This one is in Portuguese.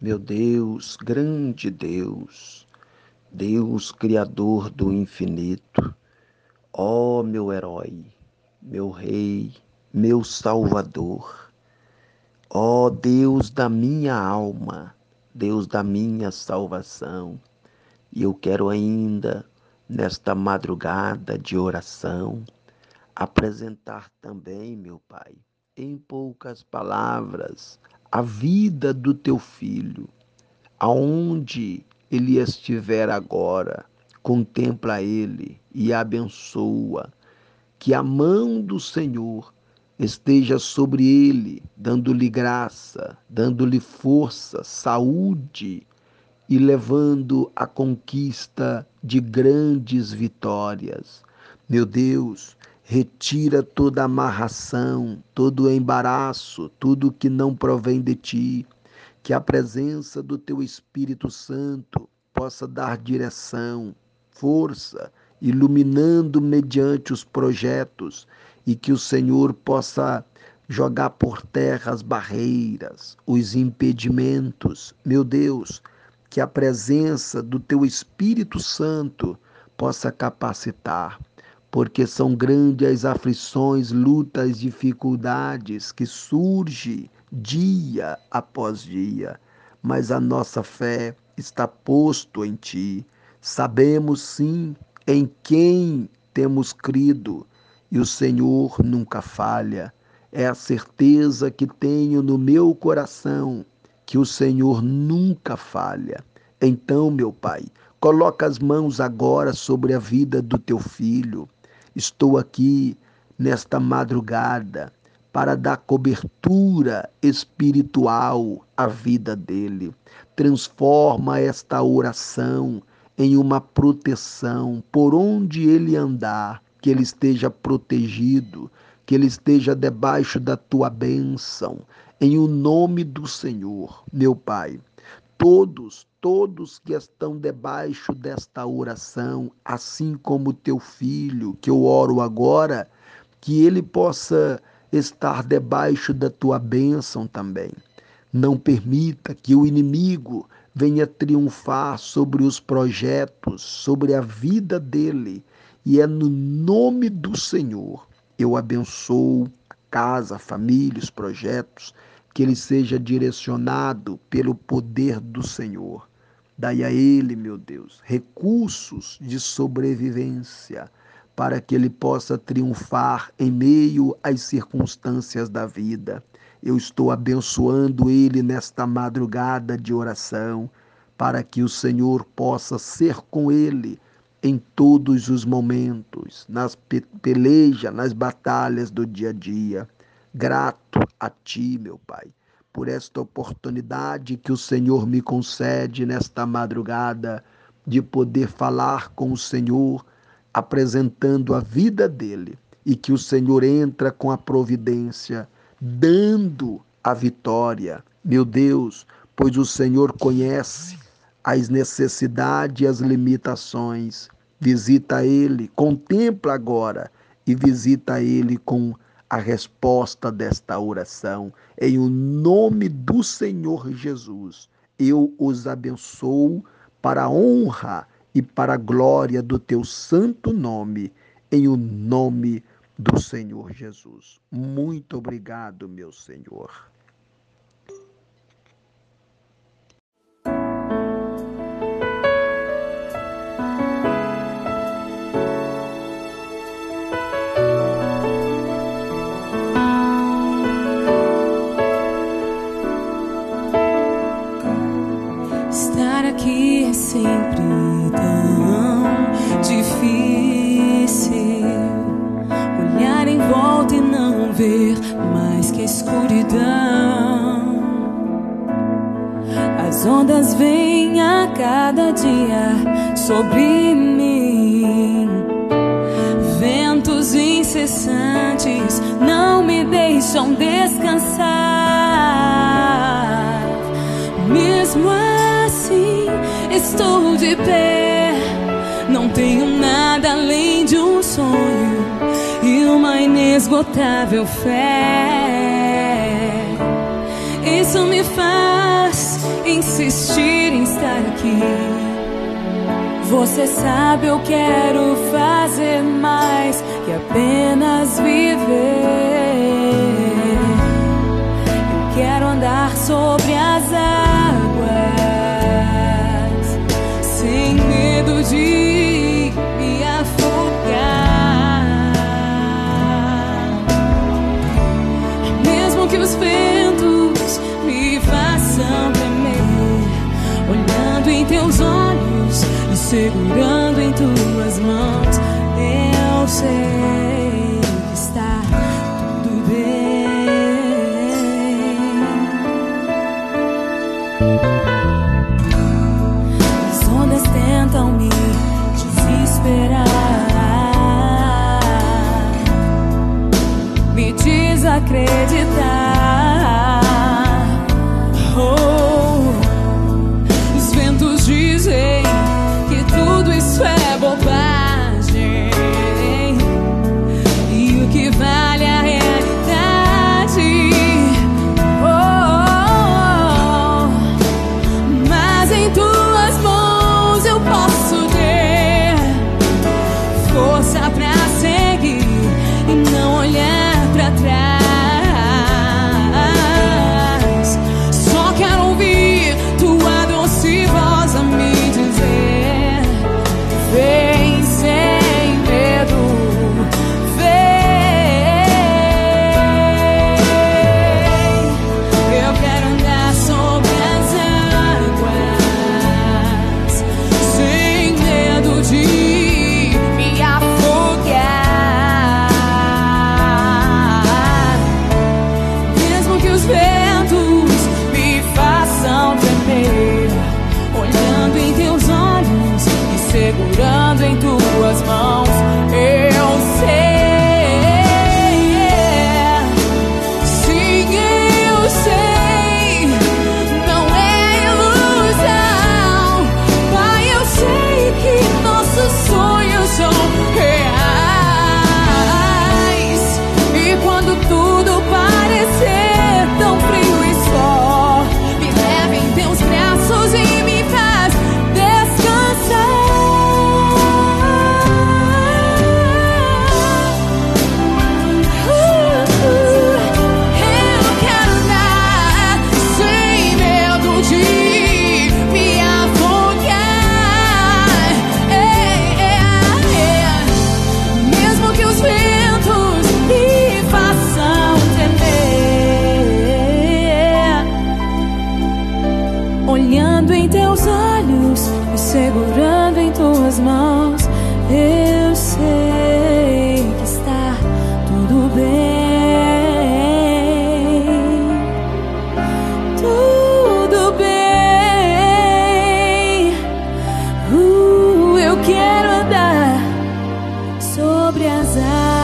Meu Deus, grande Deus, Deus Criador do infinito, ó meu herói, meu Rei, meu Salvador, ó Deus da minha alma, Deus da minha salvação, e eu quero ainda, nesta madrugada de oração, apresentar também, meu Pai, em poucas palavras, a vida do teu filho, aonde ele estiver agora, contempla ele e abençoa, que a mão do Senhor esteja sobre ele, dando-lhe graça, dando-lhe força, saúde e levando a conquista de grandes vitórias. Meu Deus, retira toda amarração, todo embaraço, tudo que não provém de ti, que a presença do teu Espírito Santo possa dar direção, força, iluminando mediante os projetos. E que o Senhor possa jogar por terra as barreiras, os impedimentos. Meu Deus, que a presença do teu Espírito Santo possa capacitar, porque são grandes as aflições, lutas, dificuldades que surgem dia após dia, mas a nossa fé está posto em ti. Sabemos sim em quem temos crido e o Senhor nunca falha. É a certeza que tenho no meu coração que o Senhor nunca falha. Então, meu Pai, coloca as mãos agora sobre a vida do teu filho Estou aqui nesta madrugada para dar cobertura espiritual à vida dele. Transforma esta oração em uma proteção por onde ele andar, que ele esteja protegido, que ele esteja debaixo da tua bênção, em o nome do Senhor, meu Pai. Todos, todos que estão debaixo desta oração, assim como teu filho, que eu oro agora, que ele possa estar debaixo da tua bênção também. Não permita que o inimigo venha triunfar sobre os projetos, sobre a vida dele. E é no nome do Senhor eu abençoo a casa, a família, os projetos que ele seja direcionado pelo poder do Senhor. Dai a ele, meu Deus, recursos de sobrevivência para que ele possa triunfar em meio às circunstâncias da vida. Eu estou abençoando ele nesta madrugada de oração, para que o Senhor possa ser com ele em todos os momentos, nas pelejas, nas batalhas do dia a dia grato a Ti, meu Pai, por esta oportunidade que o Senhor me concede nesta madrugada de poder falar com o Senhor, apresentando a vida dele e que o Senhor entra com a providência, dando a vitória. Meu Deus, pois o Senhor conhece as necessidades e as limitações. Visita ele, contempla agora e visita ele com a resposta desta oração. Em o nome do Senhor Jesus, eu os abençoo para a honra e para a glória do teu santo nome, em o nome do Senhor Jesus. Muito obrigado, meu Senhor. Ver mais que escuridão. As ondas vêm a cada dia sobre mim. Ventos incessantes não me deixam descansar. Mesmo estou de pé. inesgotável fé. Isso me faz insistir em estar aqui. Você sabe, eu quero fazer mais que apenas viver. Eu quero andar sobre as águas sem medo de. segurando em tuas mãos. Eu sei que está tudo bem. As ondas tentam me desesperar, me desacreditar. força pra ser. Eu sei que está tudo bem. Tudo bem. Uh, eu quero andar sobre as águas.